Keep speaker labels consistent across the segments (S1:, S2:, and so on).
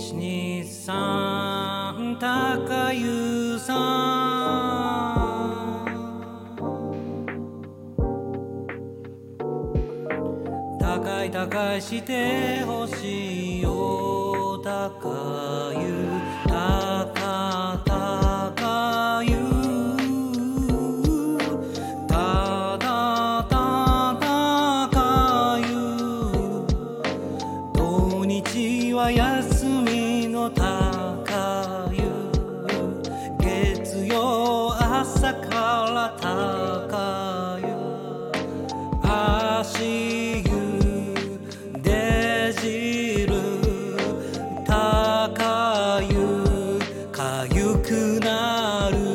S1: 123高湯さん高い高いしてほしいよ高い休みの高湯月曜朝から高湯足湯出汁高湯かゆくなる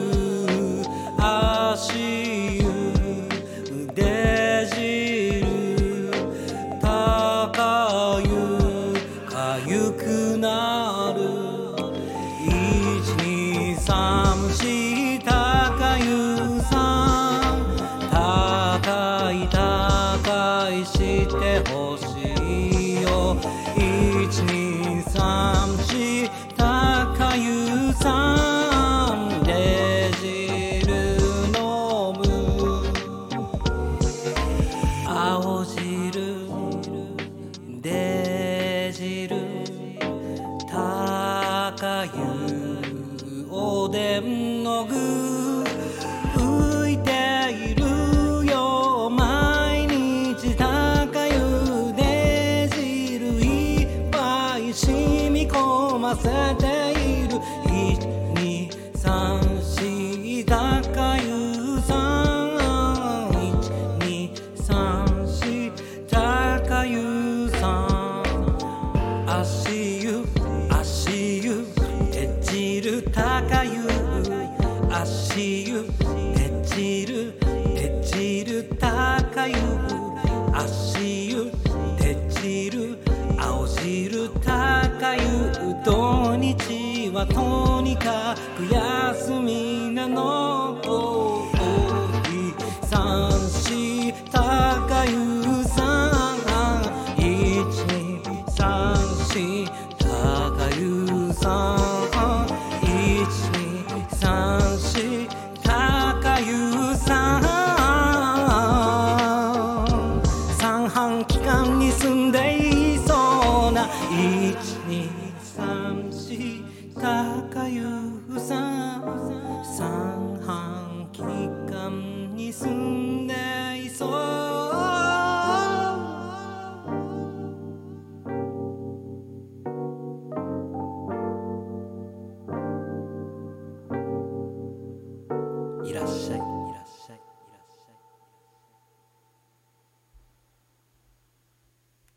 S1: おでんの具浮いているよ。毎日高湯出汁いっぱい染み込ませている。1234高湯さん。1234高湯さん。足がゆう足湯。出汁出汁高湯。足湯。出汁青汁高湯。土日はとにかく休みなの短期間に住んでいそうな1234高湯さん三半期間に住んでいそう。いらっしゃい。